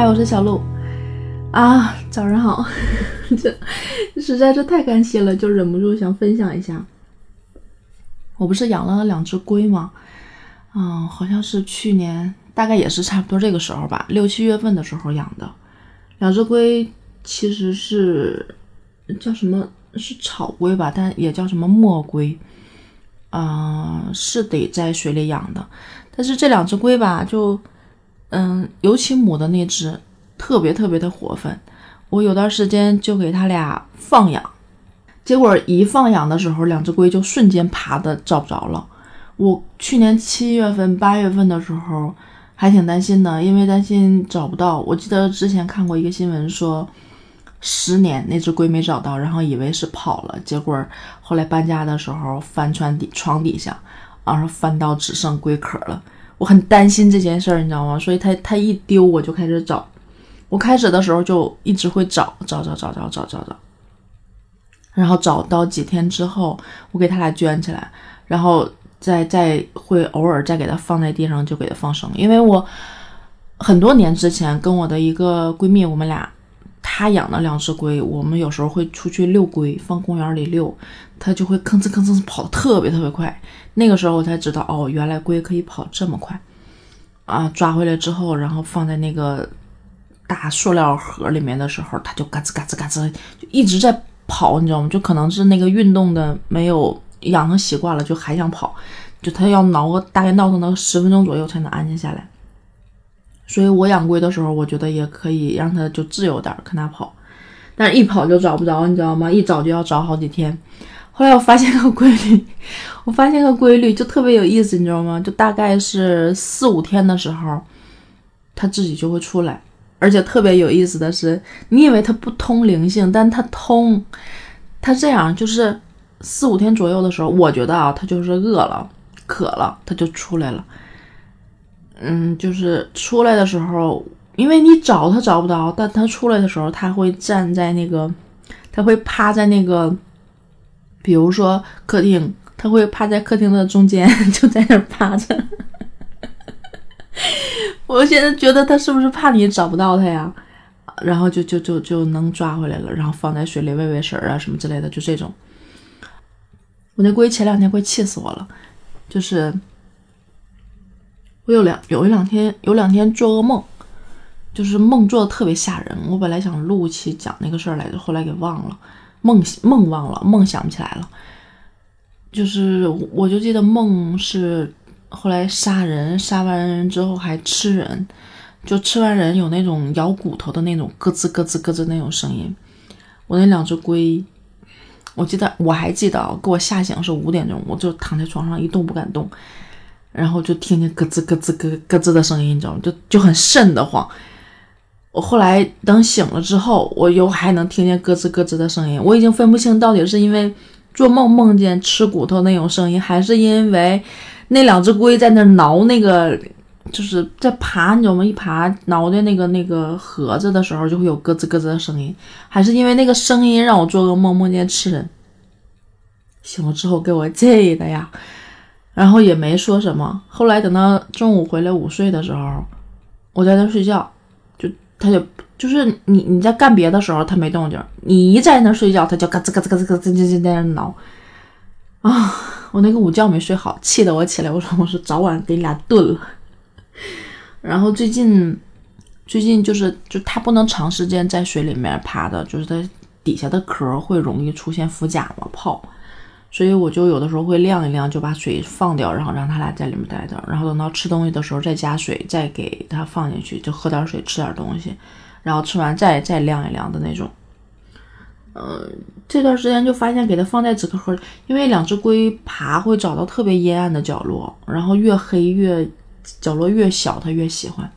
嗨，我是小鹿啊，早上好，这实在是太感谢了，就忍不住想分享一下。我不是养了两只龟吗？嗯，好像是去年，大概也是差不多这个时候吧，六七月份的时候养的两只龟，其实是叫什么？是草龟吧，但也叫什么墨龟。嗯，是得在水里养的，但是这两只龟吧，就。嗯，尤其母的那只特别特别的活泛，我有段时间就给它俩放养，结果一放养的时候，两只龟就瞬间爬的找不着了。我去年七月份、八月份的时候还挺担心的，因为担心找不到。我记得之前看过一个新闻说，十年那只龟没找到，然后以为是跑了，结果后来搬家的时候翻床底床底下，然后翻到只剩龟壳了。我很担心这件事儿，你知道吗？所以它它一丢，我就开始找。我开始的时候就一直会找找找找找找找找，然后找到几天之后，我给它俩圈起来，然后再再会偶尔再给它放在地上，就给它放生。因为我很多年之前跟我的一个闺蜜，我们俩。他养的两只龟，我们有时候会出去遛龟，放公园里遛，它就会吭哧吭哧跑得特别特别快。那个时候我才知道，哦，原来龟可以跑这么快啊！抓回来之后，然后放在那个大塑料盒里面的时候，它就嘎吱嘎吱嘎吱，就一直在跑，你知道吗？就可能是那个运动的没有养成习惯了，就还想跑，就它要挠个大概闹腾个十分钟左右才能安静下来。所以我养龟的时候，我觉得也可以让它就自由点，看它跑，但是一跑就找不着，你知道吗？一找就要找好几天。后来我发现个规律，我发现个规律就特别有意思，你知道吗？就大概是四五天的时候，它自己就会出来，而且特别有意思的是，你以为它不通灵性，但它通。它这样就是四五天左右的时候，我觉得啊，它就是饿了、渴了，它就出来了。嗯，就是出来的时候，因为你找它找不到，但它出来的时候，它会站在那个，它会趴在那个，比如说客厅，它会趴在客厅的中间，就在那儿趴着。我现在觉得他是不是怕你找不到他呀？然后就就就就能抓回来了，然后放在水里喂喂食儿啊什么之类的，就这种。我那龟前两天快气死我了，就是。我有两有一两天有两天做噩梦，就是梦做的特别吓人。我本来想录一期讲那个事儿来着，后来给忘了，梦梦忘了，梦想不起来了。就是我就记得梦是后来杀人，杀完人之后还吃人，就吃完人有那种咬骨头的那种咯吱咯吱咯吱那种声音。我那两只龟，我记得我还记得给我吓醒是五点钟，我就躺在床上一动不敢动。然后就听见咯吱咯吱咯咯吱的声音，你知道吗？就就很瘆得慌。我后来等醒了之后，我又还能听见咯吱咯吱的声音。我已经分不清到底是因为做梦梦见吃骨头那种声音，还是因为那两只龟在那挠那个，就是在爬，你知道吗？一爬挠的那个那个盒子的时候，就会有咯吱咯吱的声音，还是因为那个声音让我做噩梦梦见吃人？醒了之后给我气的呀！然后也没说什么。后来等到中午回来午睡的时候，我在那睡觉，就他就就是你你在干别的时候他没动静，你一在那睡觉他就嘎吱嘎吱嘎吱嘎吱吱吱在那挠啊！我那个午觉没睡好，气得我起来，我说我说早晚给你俩炖了。然后最近最近就是就它不能长时间在水里面趴的，就是它底下的壳会容易出现浮甲嘛泡。所以我就有的时候会晾一晾，就把水放掉，然后让它俩在里面待着，然后等到吃东西的时候再加水，再给它放进去，就喝点水，吃点东西，然后吃完再再晾一晾的那种。嗯，这段时间就发现给它放在纸壳盒里，因为两只龟爬会找到特别阴暗的角落，然后越黑越角落越小，它越喜欢。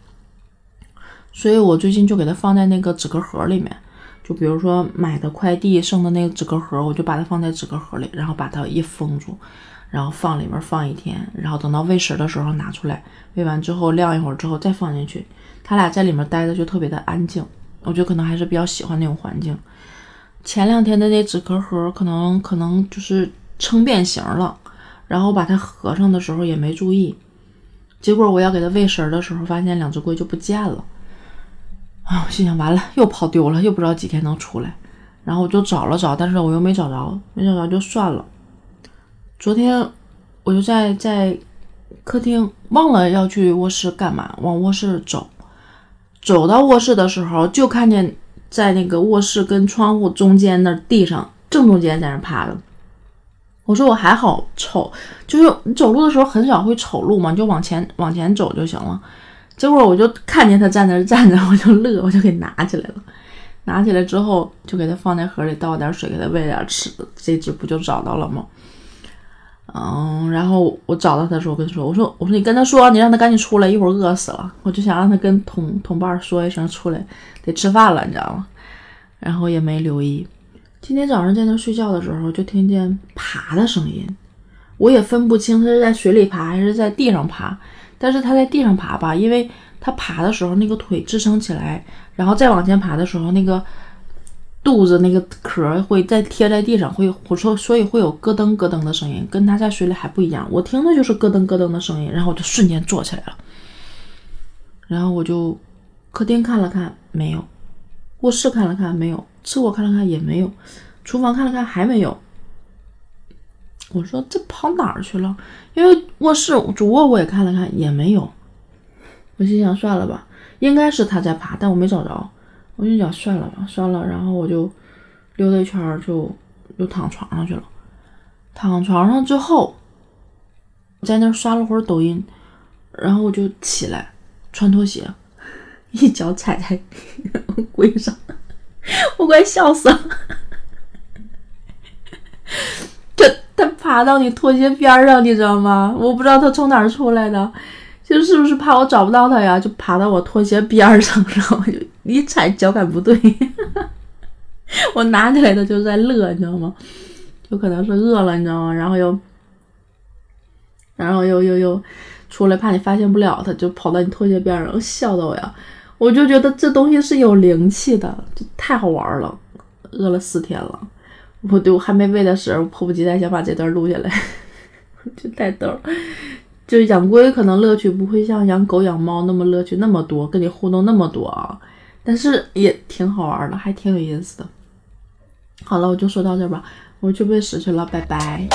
所以我最近就给它放在那个纸壳盒里面。就比如说买的快递剩的那个纸壳盒，我就把它放在纸壳盒里，然后把它一封住，然后放里面放一天，然后等到喂食的时候拿出来，喂完之后晾一会儿之后再放进去，它俩在里面待着就特别的安静。我觉得可能还是比较喜欢那种环境。前两天的那纸壳盒可能可能就是撑变形了，然后把它合上的时候也没注意，结果我要给它喂食的时候，发现两只龟就不见了。啊，我心想完了，又跑丢了，又不知道几天能出来。然后我就找了找，但是我又没找着，没找着就算了。昨天我就在在客厅忘了要去卧室干嘛，往卧室走，走到卧室的时候就看见在那个卧室跟窗户中间那地上正中间在那趴着。我说我还好瞅，就是你走路的时候很少会瞅路嘛，就往前往前走就行了。结果我就看见他在那站着，我就乐，我就给拿起来了。拿起来之后，就给它放在盒里，倒点水，给它喂点吃的。这只不就找到了吗？嗯，然后我找到它的时候，跟他说：“我说，我说你跟他说，你让他赶紧出来，一会儿饿死了。”我就想让他跟同同伴说一声出来，得吃饭了，你知道吗？然后也没留意。今天早上在那睡觉的时候，就听见爬的声音，我也分不清它是在水里爬还是在地上爬。但是它在地上爬吧，因为它爬的时候那个腿支撑起来。然后再往前爬的时候，那个肚子那个壳会再贴在地上，会我说所以会有咯噔咯噔的声音，跟它在水里还不一样。我听的就是咯噔咯噔的声音，然后我就瞬间坐起来了。然后我就客厅看了看，没有；卧室看了看，没有；次卧看了看，也没有；厨房看了看，还没有。我说这跑哪儿去了？因为卧室主卧我也看了看，也没有。我心想算了吧。应该是他在爬，但我没找着。我就想算了吧，算了。然后我就溜达一圈，就又躺床上去了。躺床上之后，在那刷了会儿抖音，然后我就起来穿拖鞋，一脚踩在 柜上，我快笑死了。就他爬到你拖鞋边上，你知道吗？我不知道他从哪儿出来的。就是不是怕我找不到它呀？就爬到我拖鞋边上，然后就一踩脚感不对，我拿起来它就在乐，你知道吗？就可能是饿了，你知道吗？然后又，然后又又又出来，怕你发现不了它，就跑到你拖鞋边上，笑的我呀！我就觉得这东西是有灵气的，太好玩了。饿了四天了，我对，我还没喂的时候迫不及待想把这段录下来，就太逗。就养龟可能乐趣不会像养狗养猫那么乐趣那么多，跟你互动那么多啊，但是也挺好玩的，还挺有意思的。好了，我就说到这吧，我去喂食去了，拜拜。